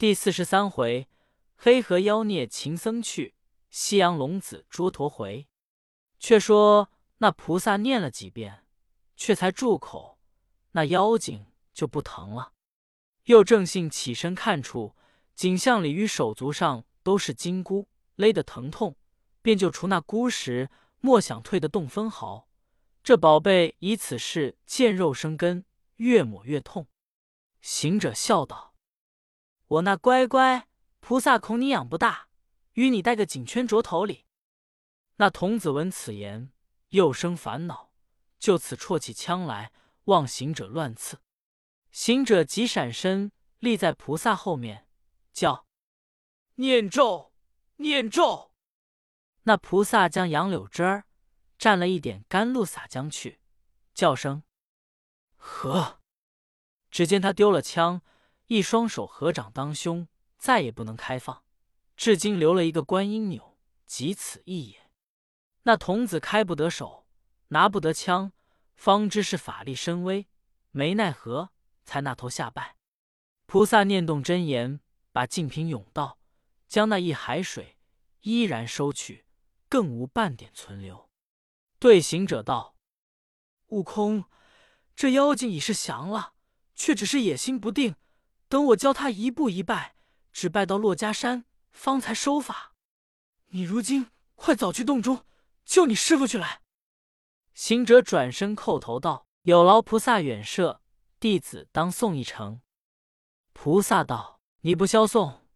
第四十三回，黑河妖孽秦僧去，西洋龙子捉驼回。却说那菩萨念了几遍，却才住口，那妖精就不疼了。又正信起身看出，景象里与手足上都是金箍，勒得疼痛，便就除那箍时，莫想退得动分毫。这宝贝以此事见肉生根，越抹越痛。行者笑道：“我那乖乖菩萨，恐你养不大，与你戴个颈圈着头里。”那童子闻此言，又生烦恼，就此绰起枪来，望行者乱刺。行者急闪身，立在菩萨后面，叫：“念咒，念咒！”那菩萨将杨柳枝儿蘸了一点甘露洒将去，叫声：“和！”只见他丢了枪，一双手合掌当胸，再也不能开放，至今留了一个观音钮，即此意也。那童子开不得手，拿不得枪，方知是法力深微，没奈何，才那头下拜。菩萨念动真言，把净瓶涌倒，将那一海水依然收去，更无半点存留。对行者道：“悟空，这妖精已是降了，却只是野心不定。等我教他一步一拜，只拜到珞珈山，方才收法。你如今快早去洞中。”救你师傅去来！行者转身叩头道：“有劳菩萨远摄，弟子当送一程。”菩萨道：“你不消送，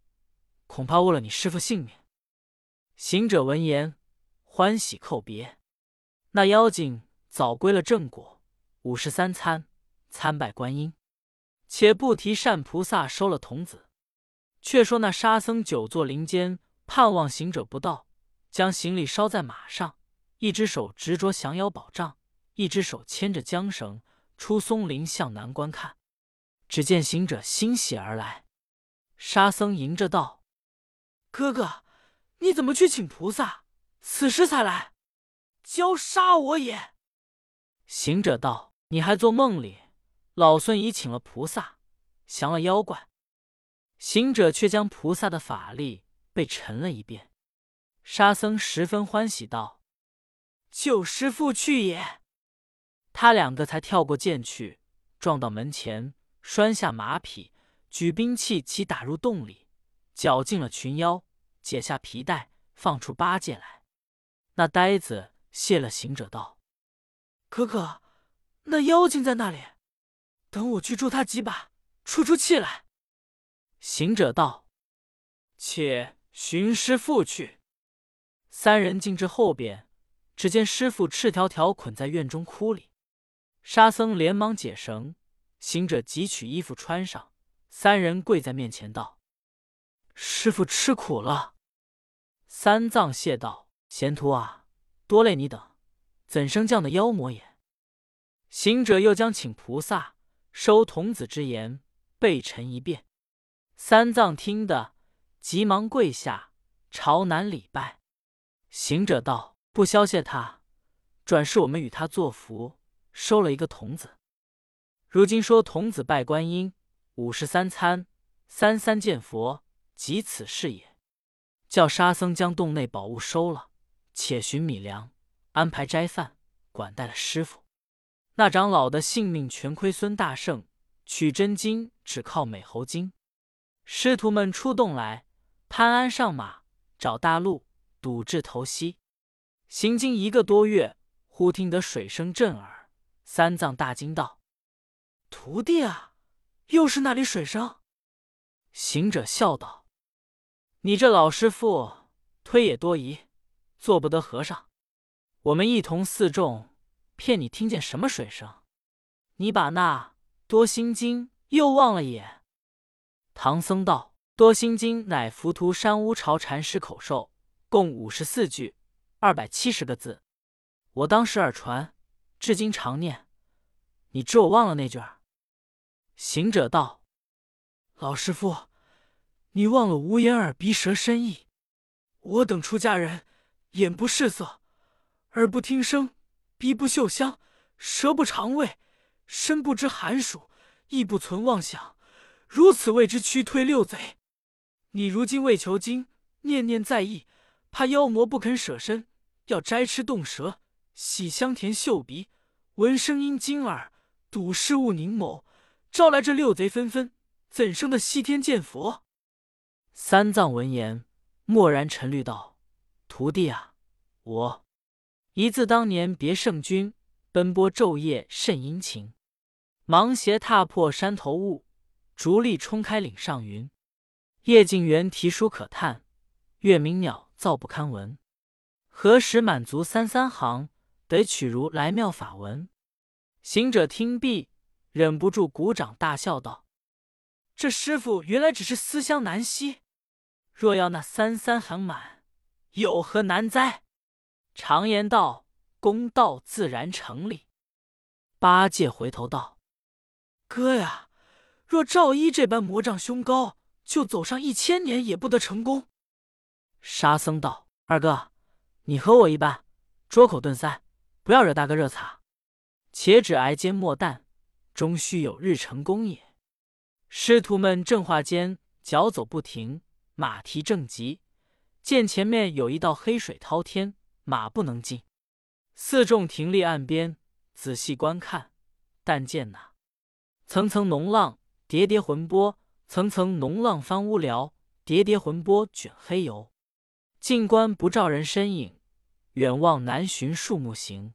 恐怕误了你师傅性命。”行者闻言，欢喜叩别。那妖精早归了正果，五十三参参拜观音。且不提善菩萨收了童子，却说那沙僧久坐林间，盼望行者不到，将行李捎在马上。一只手执着降妖宝杖，一只手牵着缰绳，出松林向南观看。只见行者欣喜而来，沙僧迎着道：“哥哥，你怎么去请菩萨？此时才来，教杀我也！”行者道：“你还做梦里？老孙已请了菩萨，降了妖怪。”行者却将菩萨的法力被沉了一遍。沙僧十分欢喜道。救师父去也！他两个才跳过涧去，撞到门前，拴下马匹，举兵器齐打入洞里，绞尽了群妖，解下皮带，放出八戒来。那呆子谢了行者道：“哥哥，那妖精在那里？等我去助他几把，出出气来。”行者道：“且寻师傅去。”三人进至后边。只见师傅赤条条捆在院中窟里，沙僧连忙解绳，行者急取衣服穿上，三人跪在面前道：“师傅吃苦了。”三藏谢道：“贤徒啊，多累你等，怎生降的妖魔也？”行者又将请菩萨收童子之言备陈一遍，三藏听得，急忙跪下朝南礼拜。行者道。不消谢他，转是我们与他作福，收了一个童子。如今说童子拜观音，五十三参，三三见佛，即此事也。叫沙僧将洞内宝物收了，且寻米粮，安排斋饭，管待了师傅。那长老的性命全亏孙大圣，取真经只靠美猴精。师徒们出洞来，潘安上马，找大路，堵至头西。行经一个多月，忽听得水声震耳。三藏大惊道：“徒弟啊，又是那里水声？”行者笑道：“你这老师傅推也多疑，做不得和尚。我们一同四众，骗你听见什么水声？你把那多心经又忘了也？”唐僧道：“多心经乃浮屠山乌巢禅师口授，共五十四句。”二百七十个字，我当时耳传，至今常念。你知我忘了那句？行者道：“老师傅，你忘了无眼耳鼻舌身意。我等出家人，眼不视色，耳不听声，鼻不嗅香，舌不尝味，身不知寒暑，意不存妄想，如此谓之驱推六贼。你如今为求经，念念在意，怕妖魔不肯舍身，要摘吃冻蛇，洗香甜嗅鼻，闻声音惊耳，睹事物凝眸，招来这六贼纷纷，怎生的西天见佛？”三藏闻言，默然沉虑道：“徒弟啊，我一字当年别圣君，奔波昼夜甚殷勤，芒鞋踏破山头雾，竹笠冲开岭上云。夜静园题书可叹，月明鸟噪不堪闻。何时满足三三行？得取如来妙法文。”行者听毕，忍不住鼓掌大笑道：“这师傅原来只是思乡难息，若要那三三行满，有何难哉？”常言道。公道自然成立。八戒回头道：“哥呀，若赵一这般魔障凶高，就走上一千年也不得成功。”沙僧道：“二哥，你和我一般，捉口顿塞，不要惹大哥热茶。且只挨煎莫淡，终须有日成功也。”师徒们正话间，脚走不停，马蹄正急，见前面有一道黑水滔天，马不能进。四众停立岸边，仔细观看。但见那层层浓浪，叠叠浑波；层层浓浪翻乌辽，叠叠浑波卷黑油。近观不照人身影，远望难寻树木形。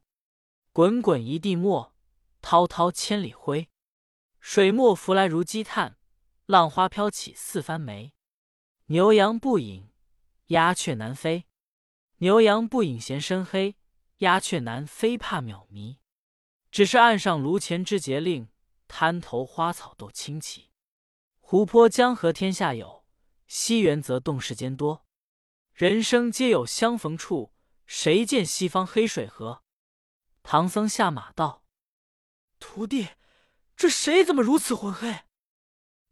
滚滚一地墨，滔滔千里灰。水墨浮来如积炭，浪花飘起似翻梅。牛羊不饮，鸦雀难飞。牛羊不饮嫌深黑。鸦雀南飞怕渺迷，只是岸上炉前知节令，滩头花草斗清奇。湖泊江河天下有，西园则洞世间多。人生皆有相逢处，谁见西方黑水河？唐僧下马道：“徒弟，这谁怎么如此浑黑？”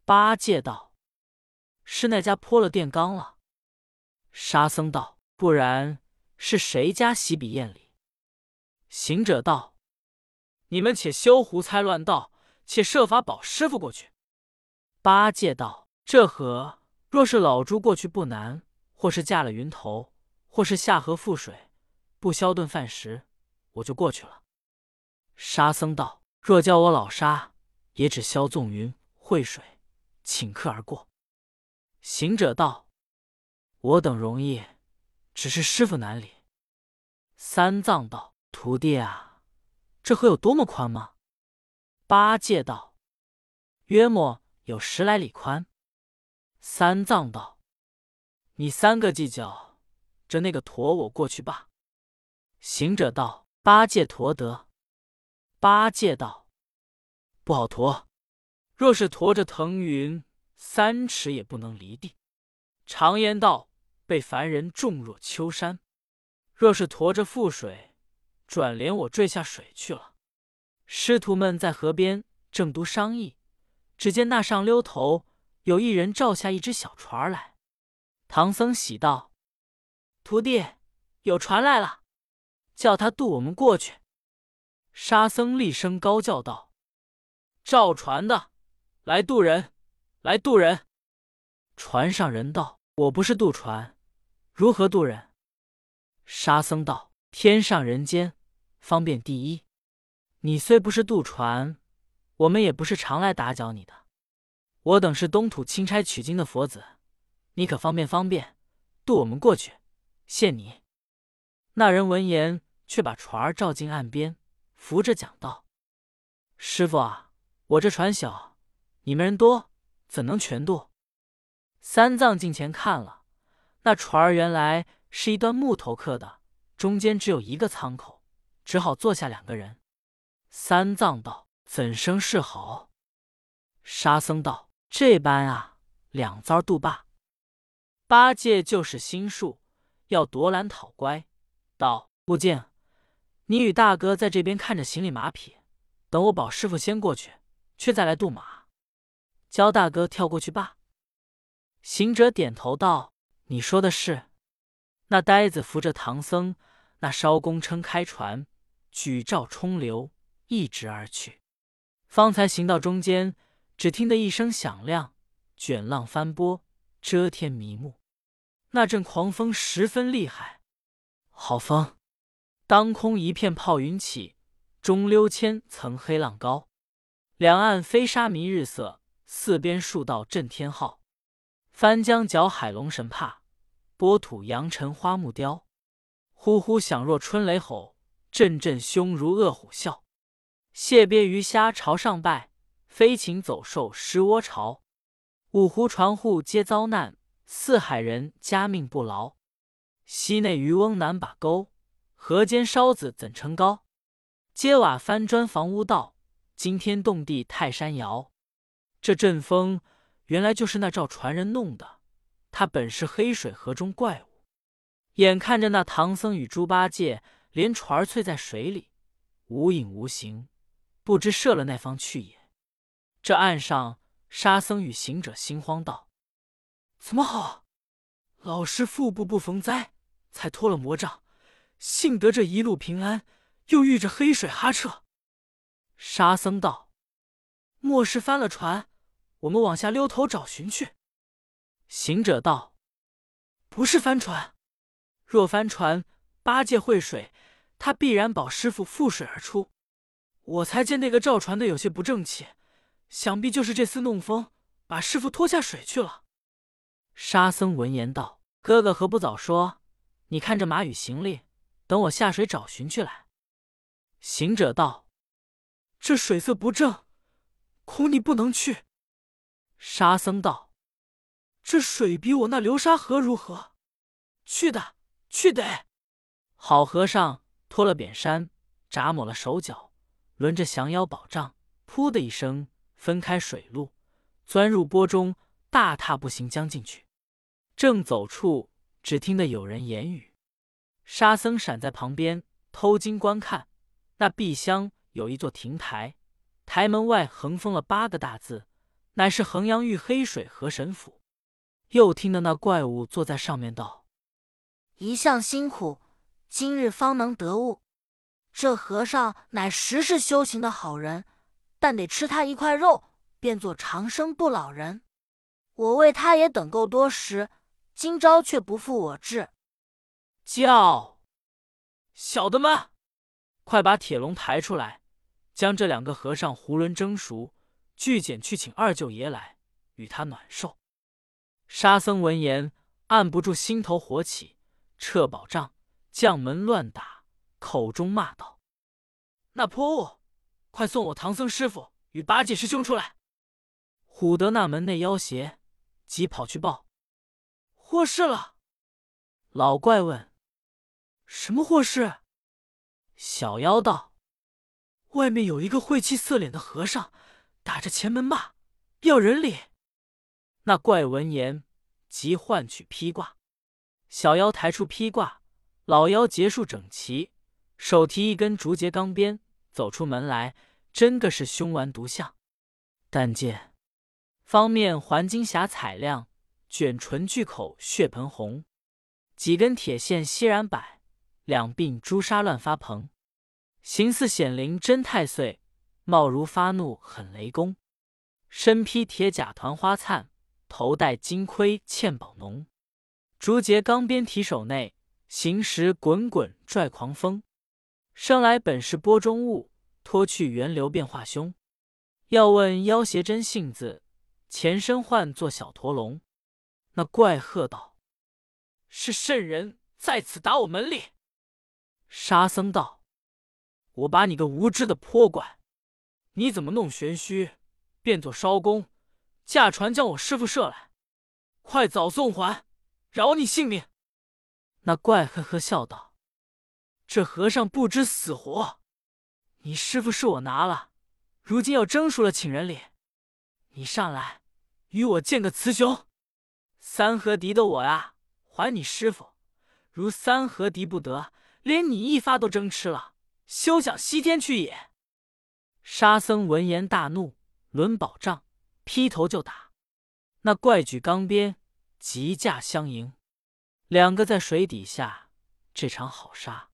八戒道：“是那家泼了电缸了。”沙僧道：“不然是谁家喜笔宴里？”行者道：“你们且休胡猜乱道，且设法保师傅过去。”八戒道：“这河若是老猪过去不难，或是架了云头，或是下河覆水，不消顿饭食，我就过去了。”沙僧道：“若叫我老沙，也只消纵云会水，请客而过。”行者道：“我等容易，只是师傅难理。”三藏道。徒弟啊，这河有多么宽吗？八戒道：“约莫有十来里宽。”三藏道：“你三个计较，着那个驮我过去罢。”行者道：“八戒驮得。”八戒道：“不好驮，若是驮着腾云，三尺也不能离地。常言道，被凡人重若丘山。若是驮着覆水。”转连我坠下水去了。师徒们在河边正都商议，只见那上溜头有一人照下一只小船来。唐僧喜道：“徒弟，有船来了，叫他渡我们过去。”沙僧厉声高叫道：“照船的，来渡人！来渡人！”船上人道：“我不是渡船，如何渡人？”沙僧道：“天上人间。”方便第一，你虽不是渡船，我们也不是常来打搅你的。我等是东土钦差取经的佛子，你可方便方便渡我们过去，谢你。那人闻言，却把船儿照进岸边，扶着讲道：“师傅啊，我这船小，你们人多，怎能全渡？”三藏近前看了，那船儿原来是一段木头刻的，中间只有一个舱口。只好坐下两个人。三藏道：“怎生是好？”沙僧道：“这般啊，两遭渡罢。”八戒就是心术，要夺蓝讨乖，道：“悟净，你与大哥在这边看着行李马匹，等我保师傅先过去，却再来渡马。教大哥跳过去罢。”行者点头道：“你说的是。”那呆子扶着唐僧，那艄公撑开船。举棹冲流，一直而去。方才行到中间，只听得一声响亮，卷浪翻波，遮天迷目。那阵狂风十分厉害，好风，当空一片炮云起，中溜千层黑浪高，两岸飞沙弥日色，四边数道震天号。翻江搅海龙神怕，波土扬尘花木雕。呼呼响若春雷吼，阵阵凶如恶虎啸。蟹鳖鱼虾朝上拜，飞禽走兽失窝巢。五湖船户皆遭难。四海人家命不牢，溪内渔翁难把钩，河间烧子怎称高？揭瓦翻砖房屋倒，惊天动地泰山摇。这阵风原来就是那赵传人弄的，他本是黑水河中怪物。眼看着那唐僧与猪八戒连船儿淬在水里，无影无形，不知射了那方去也。这岸上沙僧与行者心慌道。怎么好？老师腹部不逢灾，才脱了魔障，幸得这一路平安，又遇着黑水哈彻。沙僧道：“莫是翻了船？我们往下溜头找寻去。”行者道：“不是帆船，若帆船，八戒会水，他必然保师傅覆水而出。我才见那个赵船的有些不正气，想必就是这厮弄风，把师傅拖下水去了。”沙僧闻言道：“哥哥何不早说？你看这马与行李，等我下水找寻去来。”行者道：“这水色不正，恐你不能去。”沙僧道：“这水比我那流沙河如何？去的，去得。”好和尚脱了扁衫，扎抹了手脚，抡着降妖宝杖，噗的一声分开水路，钻入波中，大踏步行将进去。正走处，只听得有人言语。沙僧闪在旁边偷经观看，那壁厢有一座亭台，台门外横封了八个大字，乃是衡阳玉黑水河神府。又听得那怪物坐在上面道：“一向辛苦，今日方能得悟。这和尚乃实是修行的好人，但得吃他一块肉，变作长生不老人。我为他也等够多时。”今朝却不负我志，叫小的们，快把铁笼抬出来，将这两个和尚囫囵蒸熟，巨简去请二舅爷来，与他暖寿。沙僧闻言，按不住心头火起，撤宝杖，将门乱打，口中骂道：“那泼物，快送我唐僧师傅与八戒师兄出来！”唬得那门内妖邪急跑去报。祸事了！老怪问：“什么祸事？”小妖道：“外面有一个晦气色脸的和尚，打着前门骂，要人礼。”那怪闻言，即唤取披挂。小妖抬出披挂，老妖结束整齐，手提一根竹节钢鞭，走出门来，真个是凶顽毒相。但见方面环金霞彩亮。卷唇巨口血盆红，几根铁线熙然摆，两鬓朱砂乱发蓬。形似显灵真太岁，貌如发怒狠雷公。身披铁甲团花灿，头戴金盔嵌宝浓。竹节钢鞭提手内，行时滚滚拽狂风。生来本是波中物，脱去源流变化凶。要问妖邪真性子，前身唤作小驼龙。那怪喝道：“是圣人在此打我门里。”沙僧道：“我把你个无知的泼怪，你怎么弄玄虚，变作艄公，驾船将我师傅射来？快早送还，饶你性命！”那怪呵呵笑道：“这和尚不知死活，你师傅是我拿了，如今要蒸熟了请人礼，你上来与我见个雌雄。”三合敌的我呀，还你师傅；如三合敌不得，连你一发都争吃了，休想西天去也！沙僧闻言大怒，抡宝杖劈头就打。那怪举钢鞭，急驾相迎。两个在水底下，这场好杀！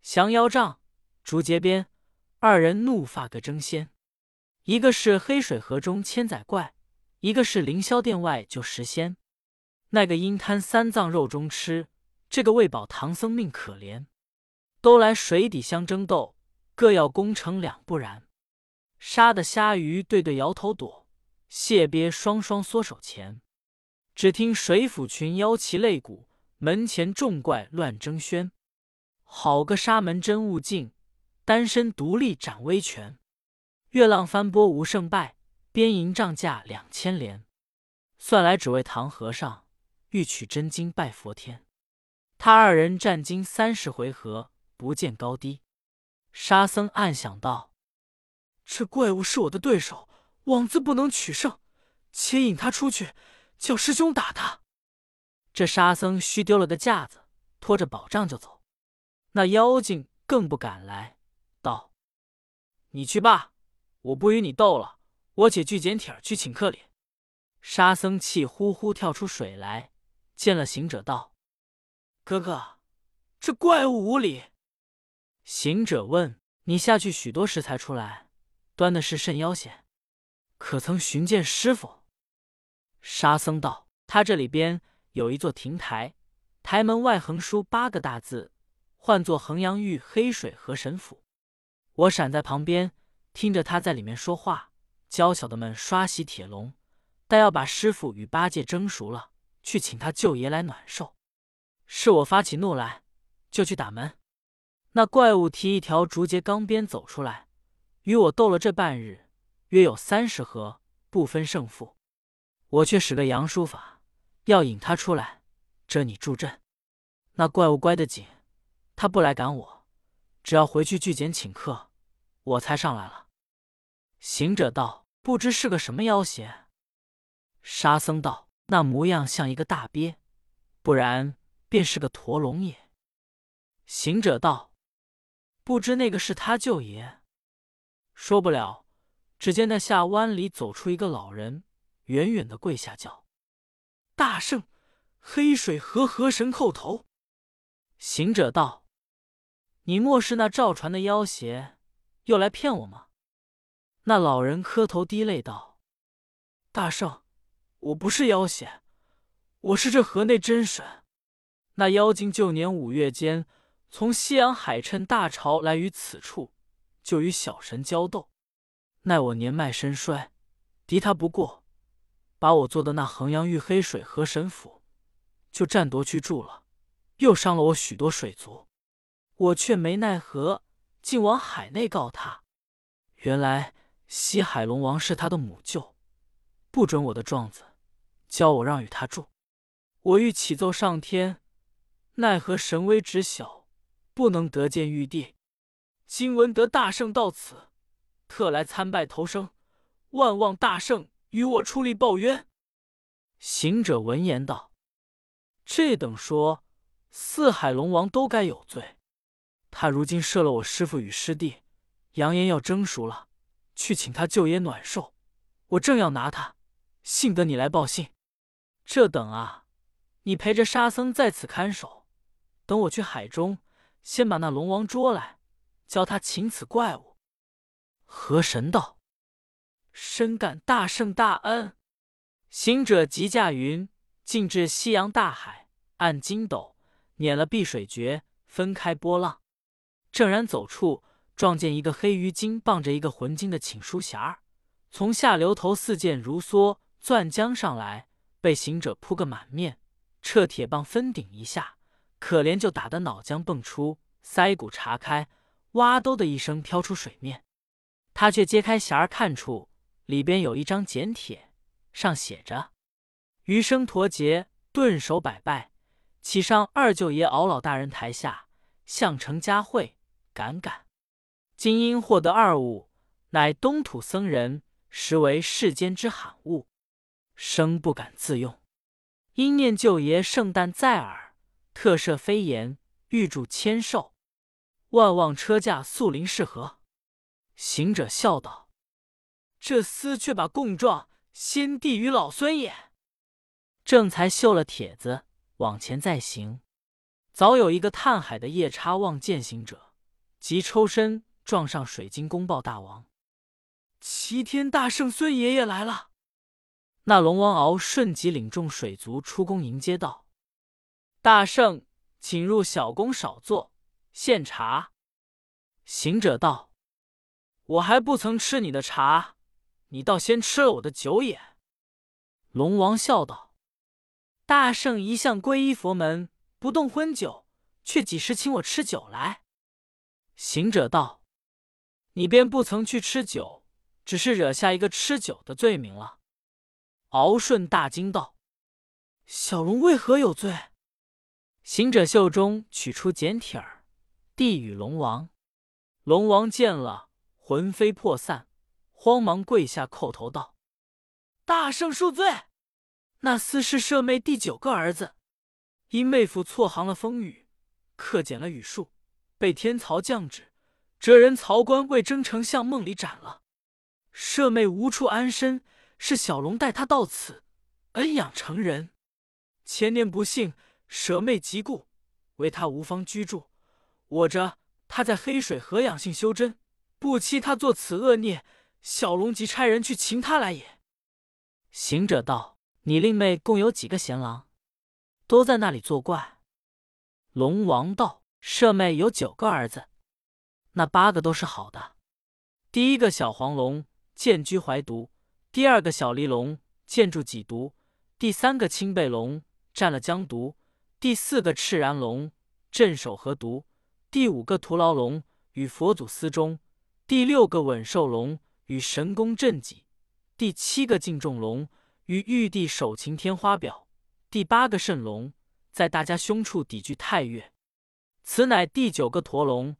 降妖杖、竹节鞭，二人怒发个争先。一个是黑水河中千载怪，一个是凌霄殿外救石仙。那个因贪三藏肉中吃，这个为保唐僧命可怜，都来水底相争斗，各要功成两不然。杀的虾鱼对对摇头躲，蟹鳖双双缩手前。只听水府群妖齐擂鼓，门前众怪乱争喧。好个沙门真悟净，单身独立展威权。月浪翻波无胜败，边营帐架两千连。算来只为唐和尚欲取真经拜佛天。他二人战经三十回合，不见高低。沙僧暗想道。这怪物是我的对手，枉自不能取胜，且引他出去，叫师兄打他。这沙僧虚丢了个架子，拖着宝杖就走。那妖精更不敢来，道：“你去罢，我不与你斗了，我且去捡帖去请客哩。”沙僧气呼呼跳出水来，见了行者道：“哥哥，这怪物无礼。”行者问：“你下去许多时才出来？”端的是甚妖险？可曾寻见师傅？沙僧道：“他这里边有一座亭台，台门外横书八个大字，唤作衡阳玉黑水河神府。我闪在旁边，听着他在里面说话，娇小的们刷洗铁笼，待要把师傅与八戒蒸熟了，去请他舅爷来暖寿。是我发起怒来，就去打门。那怪物提一条竹节钢鞭走出来。”与我斗了这半日，约有三十合，不分胜负。我却使个杨书法，要引他出来，这你助阵。那怪物乖得紧，他不来赶我，只要回去聚简请客，我才上来了。行者道：“不知是个什么妖邪？”沙僧道：“那模样像一个大鳖，不然便是个驼龙也。”行者道：“不知那个是他舅爷？”说不了，只见那下湾里走出一个老人，远远的跪下叫：“大圣，黑水河河神叩头。”行者道：“你莫是那赵传的妖邪，又来骗我吗？”那老人磕头滴泪道：“大圣，我不是妖邪，我是这河内真神。那妖精旧年五月间，从西洋海趁大潮来于此处。”就与小神交斗，奈我年迈身衰，敌他不过，把我做的那衡阳玉黑水河神府就占夺去住了，又伤了我许多水族，我却没奈何，竟往海内告他。原来西海龙王是他的母舅，不准我的状子，教我让与他住。我欲启奏上天，奈何神威之小，不能得见玉帝。今闻得大圣到此，特来参拜投生，万望大圣与我出力报冤。行者闻言道：“这等说，四海龙王都该有罪。他如今射了我师父与师弟，扬言要蒸熟了，去请他舅爷暖寿。我正要拿他，幸得你来报信。这等啊，你陪着沙僧在此看守，等我去海中，先把那龙王捉来。”教他擒此怪物。河神道：“深感大圣大恩。”行者即驾云，进至西洋大海，按筋斗捻了碧水诀，分开波浪。正然走处，撞见一个黑鱼精傍着一个浑精的请书匣儿，从下流头似箭如梭钻江上来，被行者扑个满面，撤铁棒分顶一下，可怜就打得脑浆迸出，腮骨查开。哇兜的一声飘出水面，他却揭开匣儿看出里边有一张简帖，上写着：“余生陀劫，顿首百拜，启上二舅爷敖老大人台下，向成佳会，感感。今因获得二物，乃东土僧人，实为世间之罕物，生不敢自用。因念舅爷圣诞在耳，特设飞檐，预祝千寿。”万望车驾速临是何？行者笑道：“这厮却把供状先递与老孙也。”正才绣了帖子，往前再行，早有一个探海的夜叉望见行者，即抽身撞上水晶宫报大王：“齐天大圣孙爷爷来了。”那龙王敖顺即领众水族出宫迎接道：“大圣，请入小宫少坐，献茶。”行者道：“我还不曾吃你的茶，你倒先吃了我的酒也。”龙王笑道：“大圣一向皈依佛门，不动荤酒，却几时请我吃酒来？”行者道：“你便不曾去吃酒，只是惹下一个吃酒的罪名了。”敖顺大惊道：“小龙为何有罪？”行者袖中取出简帖儿，递与龙王。龙王见了，魂飞魄散，慌忙跪下叩头道：“大圣恕罪！那厮是舍妹第九个儿子，因妹夫错行了风雨，克减了雨数，被天曹降旨，哲人曹官为征丞相梦里斩了。舍妹无处安身，是小龙带他到此，恩养成人。前年不幸，舍妹疾故，为他无方居住，我着。”他在黑水河养性修真，不期他做此恶孽，小龙即差人去擒他来也。行者道：“你令妹共有几个贤郎？都在那里作怪。”龙王道：“舍妹有九个儿子，那八个都是好的。第一个小黄龙见居怀毒，第二个小离龙见住己毒，第三个青背龙占了江毒，第四个赤然龙镇守河毒。”第五个徒劳龙与佛祖私中，第六个稳寿龙与神功镇己，第七个敬重龙与玉帝守擎天花表，第八个圣龙在大家胸处抵具太岳。此乃第九个驼龙，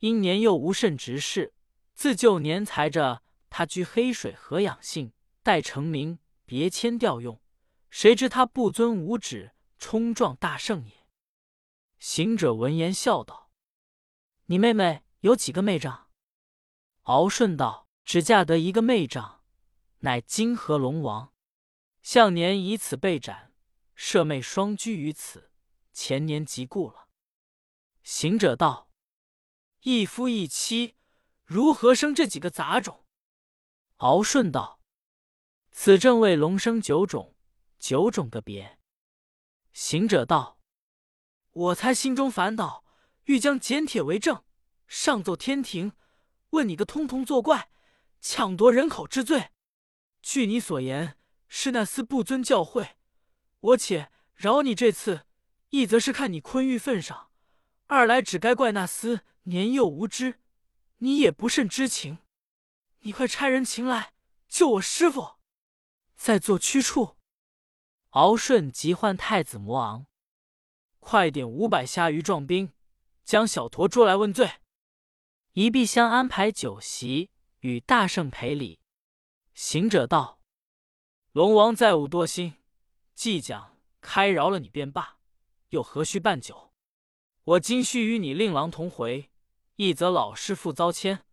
因年幼无甚执事，自旧年才着他居黑水河养性，待成名别迁调用，谁知他不遵五指，冲撞大圣也。行者闻言笑道。你妹妹有几个妹丈？敖顺道：“只嫁得一个妹丈，乃金河龙王。向年以此被斩，舍妹双居于此，前年即故了。”行者道：“一夫一妻，如何生这几个杂种？”敖顺道：“此正为龙生九种，九种个别。”行者道：“我才心中烦恼。”欲将简帖为证，上奏天庭，问你个通通作怪，抢夺人口之罪。据你所言，是那厮不遵教诲。我且饶你这次，一则是看你坤玉份上，二来只该怪那厮年幼无知，你也不甚知情。你快差人擒来救我师傅，在做驱处。敖顺急唤太子魔昂，快点五百虾鱼壮兵。将小驼捉来问罪，一必香安排酒席，与大圣赔礼。行者道：“龙王再无多心，既讲开饶了你便罢，又何须办酒？我今须与你令郎同回，一则老师父遭牵，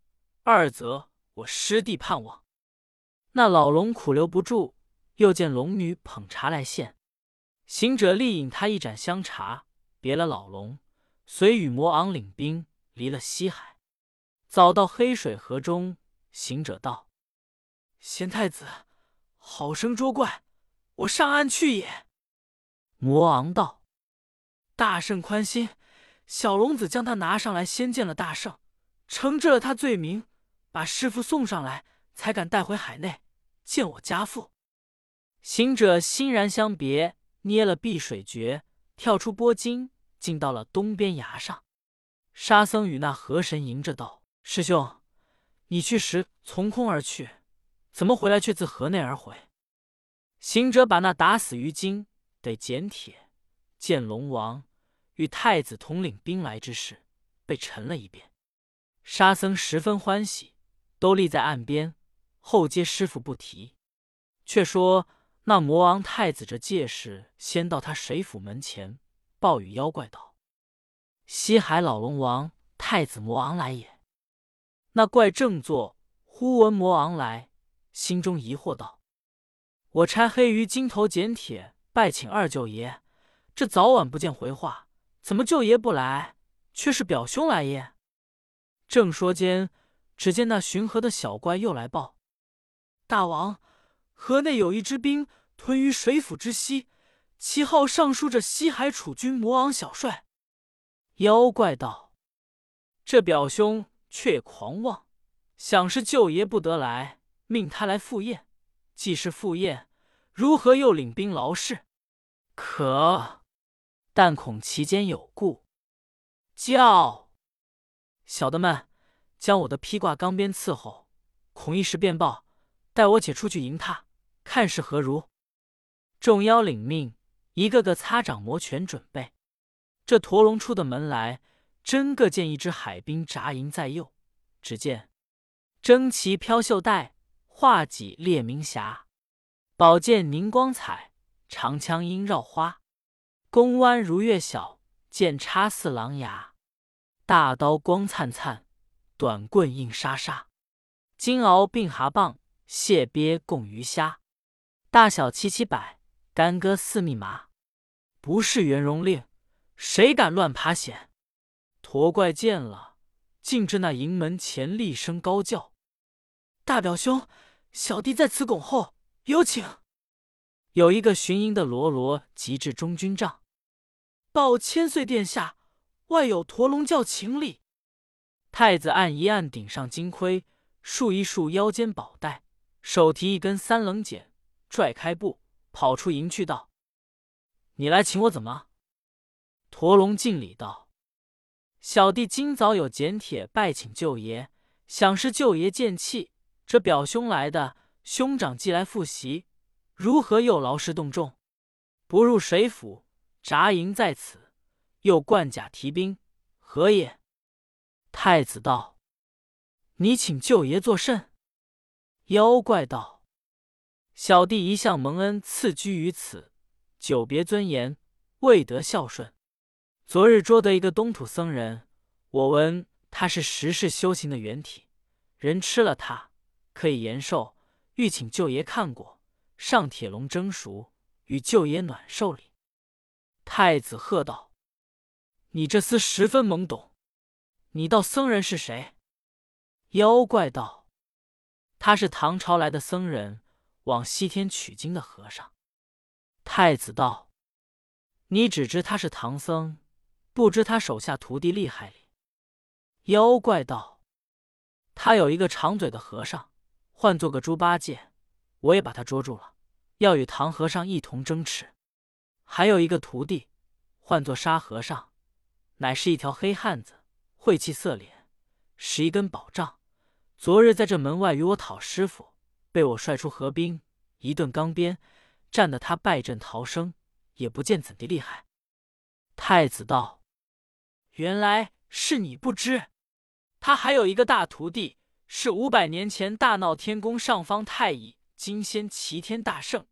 二则我师弟盼望。”那老龙苦留不住，又见龙女捧茶来献，行者立引他一盏香茶，别了老龙。遂与魔昂领兵离了西海，早到黑水河中。行者道：“贤太子，好生捉怪，我上岸去也。”魔昂道：“大圣宽心，小龙子将他拿上来，先见了大圣，惩治了他罪名，把师傅送上来，才敢带回海内见我家父。”行者欣然相别，捏了碧水诀，跳出波金。进到了东边崖上，沙僧与那河神迎着道：“师兄，你去时从空而去，怎么回来却自河内而回？”行者把那打死鱼精得简帖，见龙王与太子统领兵来之事，被陈了一遍。沙僧十分欢喜，都立在岸边，后接师傅不提。却说那魔王太子这戒事，先到他水府门前。暴雨妖怪道：“西海老龙王太子魔昂来也。”那怪正坐，忽闻魔昂来，心中疑惑道：“我差黑鱼金头简帖拜请二舅爷，这早晚不见回话，怎么舅爷不来，却是表兄来也？”正说间，只见那巡河的小怪又来报：“大王，河内有一支兵屯于水府之西，其号上书着西海楚军魔昂小帅。”妖怪道：“这表兄却狂妄，想是舅爷不得来，命他来赴宴。既是赴宴，如何又领兵劳事？可，但恐其间有故。叫小的们将我的披挂钢鞭伺候，恐一时便报。待我且出去迎他，看是何如。”众妖领命，一个个擦掌摩拳准备。这驼龙出的门来，真个见一只海兵扎营在右。只见旌旗飘袖带，画戟列明霞，宝剑凝光彩，长枪缨绕花。弓弯如月晓，剑插似狼牙。大刀光灿灿，短棍硬沙沙。金鳌并蛤蚌，蟹鳖共鱼虾。大小七七百，干戈四密麻。不是元荣令。谁敢乱爬险？驼怪见了，竟至那营门前厉声高叫：“大表兄，小弟在此拱候，有请。”有一个巡营的罗罗急至中军帐，报千岁殿下，外有驼龙教请礼。太子按一按顶上金盔，束一束腰间宝带，手提一根三棱锏，拽开布，跑出营去道：“你来请我怎么？”驼龙敬礼道：“小弟今早有简帖拜请舅爷，想是舅爷见气，这表兄来的，兄长既来复习，如何又劳师动众？不入水府，扎营在此，又冠甲提兵，何也？”太子道：“你请舅爷作甚？”妖怪道：“小弟一向蒙恩赐居于此，久别尊严，未得孝顺。”昨日捉得一个东土僧人，我闻他是十世修行的原体，人吃了他可以延寿。欲请舅爷看过，上铁笼蒸熟，与舅爷暖寿礼。太子喝道：“你这厮十分懵懂，你道僧人是谁？”妖怪道：“他是唐朝来的僧人，往西天取经的和尚。”太子道：“你只知他是唐僧。”不知他手下徒弟厉害哩。妖怪道：“他有一个长嘴的和尚，唤作个猪八戒，我也把他捉住了，要与唐和尚一同争持。还有一个徒弟，唤作沙和尚，乃是一条黑汉子，晦气色脸，使一根宝杖。昨日在这门外与我讨师傅，被我率出河滨，一顿钢鞭，战得他败阵逃生，也不见怎地厉害。”太子道。原来是你不知，他还有一个大徒弟，是五百年前大闹天宫上方太乙金仙齐天大圣，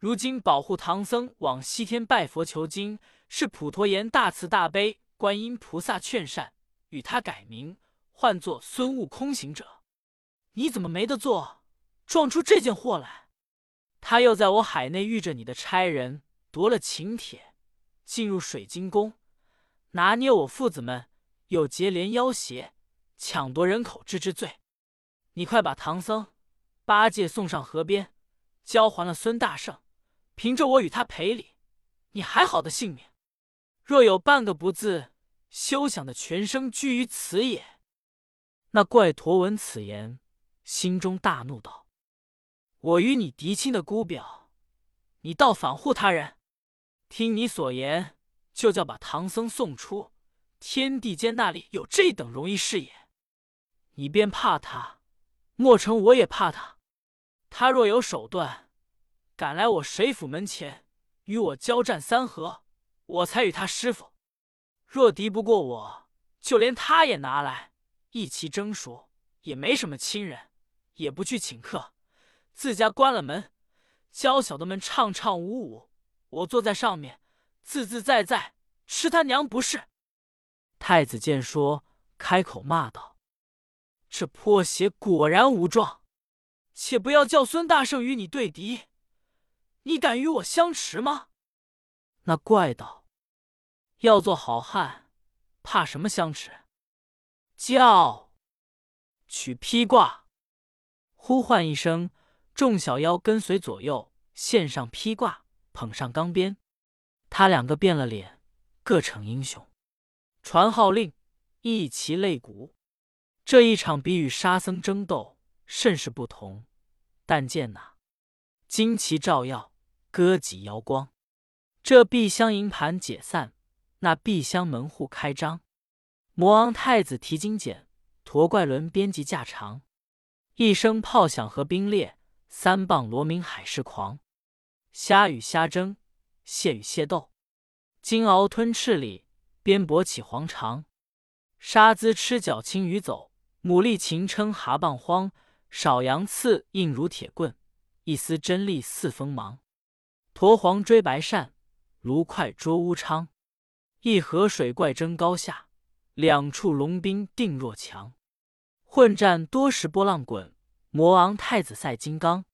如今保护唐僧往西天拜佛求经，是普陀岩大慈大悲观音菩萨劝善，与他改名，唤作孙悟空行者。你怎么没得做，撞出这件祸来？他又在我海内遇着你的差人，夺了请帖，进入水晶宫。拿捏我父子们，又结连要挟，抢夺人口之之罪。你快把唐僧、八戒送上河边，交还了孙大圣，凭着我与他赔礼，你还好的性命。若有半个不字，休想的全生居于此也。那怪驼闻此言，心中大怒，道：“我与你嫡亲的姑表，你倒反护他人！听你所言。”就叫把唐僧送出天地间，那里有这等容易事也？你便怕他，莫成我也怕他。他若有手段，敢来我水府门前与我交战三合，我才与他师傅。若敌不过我，就连他也拿来一齐蒸熟，也没什么亲人，也不去请客，自家关了门，娇小的们唱唱舞舞，我坐在上面。自自在在吃他娘不是！太子见说，开口骂道：“这泼鞋果然无状！且不要叫孙大圣与你对敌，你敢与我相持吗？”那怪道：“要做好汉，怕什么相持？”叫取披挂，呼唤一声，众小妖跟随左右，献上披挂，捧上钢鞭。他两个变了脸，各逞英雄，传号令，一齐擂鼓。这一场比与沙僧争斗甚是不同。但见那旌旗照耀，歌戟摇光。这碧香银盘解散，那碧香门户开张。魔王太子提金锏，驼怪轮编辑架长。一声炮响和冰裂，三棒罗明海市狂。虾与虾争，蟹与蟹斗。金鳌吞赤鲤，鞭膊起黄肠。沙兹吃脚青鱼走，牡蛎勤称蛤蚌荒。少阳刺硬如铁棍，一丝真力似锋芒。驼黄追白鳝，卢快捉乌昌。一河水怪争高下，两处龙兵定若强。混战多时波浪滚，魔王太子赛金刚。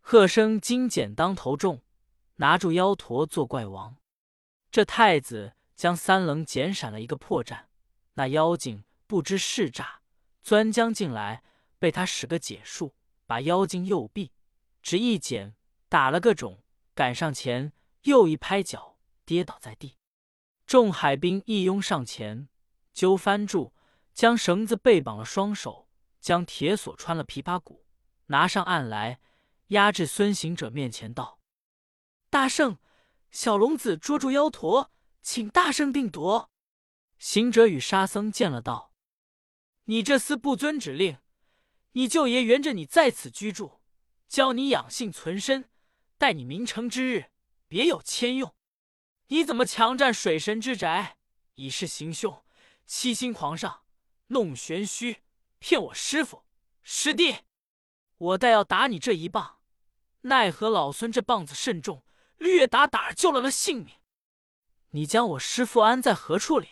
喝声金剪当头重，拿住妖驼做怪王。这太子将三棱剪闪了一个破绽，那妖精不知是诈，钻将进来，被他使个解数，把妖精右臂只一剪，打了个肿，赶上前又一拍脚，跌倒在地。众海兵一拥上前，揪翻住，将绳子背绑了双手，将铁锁穿了琵琶骨，拿上岸来，压至孙行者面前道：“大圣。”小龙子捉住妖驼，请大圣定夺。行者与沙僧见了，道：“你这厮不遵指令，你舅爷原着你在此居住，教你养性存身，待你名成之日，别有千用。你怎么强占水神之宅，以示行凶，欺心狂上，弄玄虚，骗我师傅师弟？我待要打你这一棒，奈何老孙这棒子甚重。”略打打救了了性命，你将我师傅安在何处里？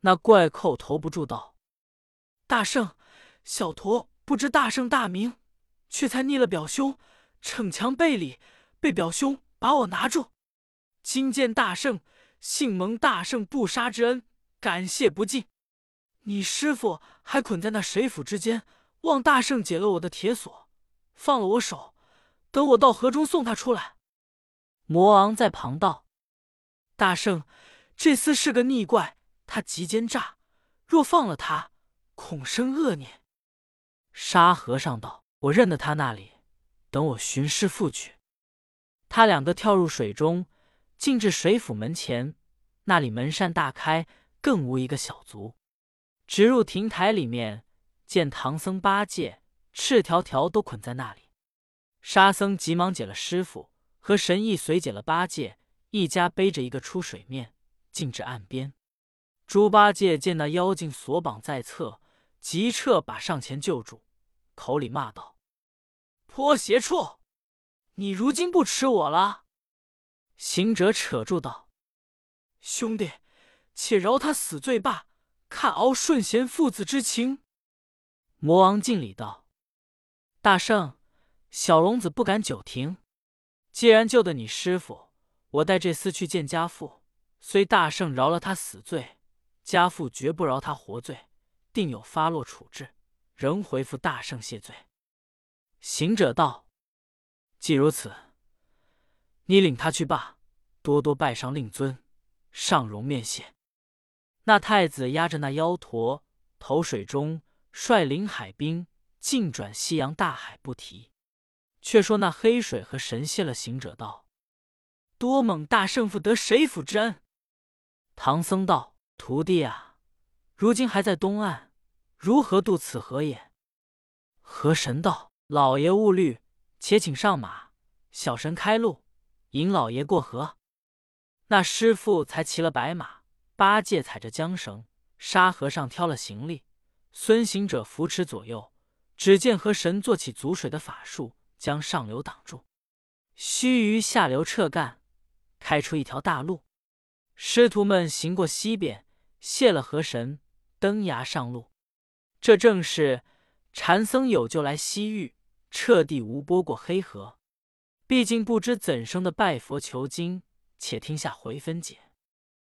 那怪寇头不住道：“大圣，小徒不知大圣大名，却才逆了表兄，逞强背礼，被表兄把我拿住。今见大圣，幸蒙大圣不杀之恩，感谢不尽。你师父还捆在那水府之间，望大圣解了我的铁锁，放了我手，等我到河中送他出来。”魔王在旁道：“大圣，这厮是个逆怪，他极奸诈，若放了他，恐生恶念。”沙和尚道：“我认得他那里，等我寻师父去。”他两个跳入水中，进至水府门前，那里门扇大开，更无一个小卒。直入亭台里面，见唐僧八戒赤条条都捆在那里。沙僧急忙解了师傅。和神医随解了八戒，一家背着一个出水面，进至岸边。猪八戒见那妖精锁绑在侧，急撤把上前救住，口里骂道：“泼邪畜！你如今不吃我了！”行者扯住道：“兄弟，且饶他死罪罢，看敖顺贤父子之情。”魔王敬礼道：“大圣，小龙子不敢久停。”既然救得你师傅，我带这厮去见家父。虽大圣饶了他死罪，家父绝不饶他活罪，定有发落处置，仍回复大圣谢罪。行者道：“既如此，你领他去罢，多多拜上令尊，上容面谢。”那太子压着那妖驼投水中，率领海兵尽转西洋大海，不提。却说那黑水和神谢了行者道：“多蒙大圣父得水府之恩。”唐僧道：“徒弟啊，如今还在东岸，如何渡此河也？”河神道：“老爷勿虑，且请上马，小神开路，引老爷过河。”那师傅才骑了白马，八戒踩着缰绳，沙和尚挑了行李，孙行者扶持左右。只见河神做起阻水的法术。将上流挡住，须臾下流撤干，开出一条大路。师徒们行过西边，谢了河神，登崖上路。这正是禅僧有救来西域，彻地无波过黑河。毕竟不知怎生的拜佛求经，且听下回分解。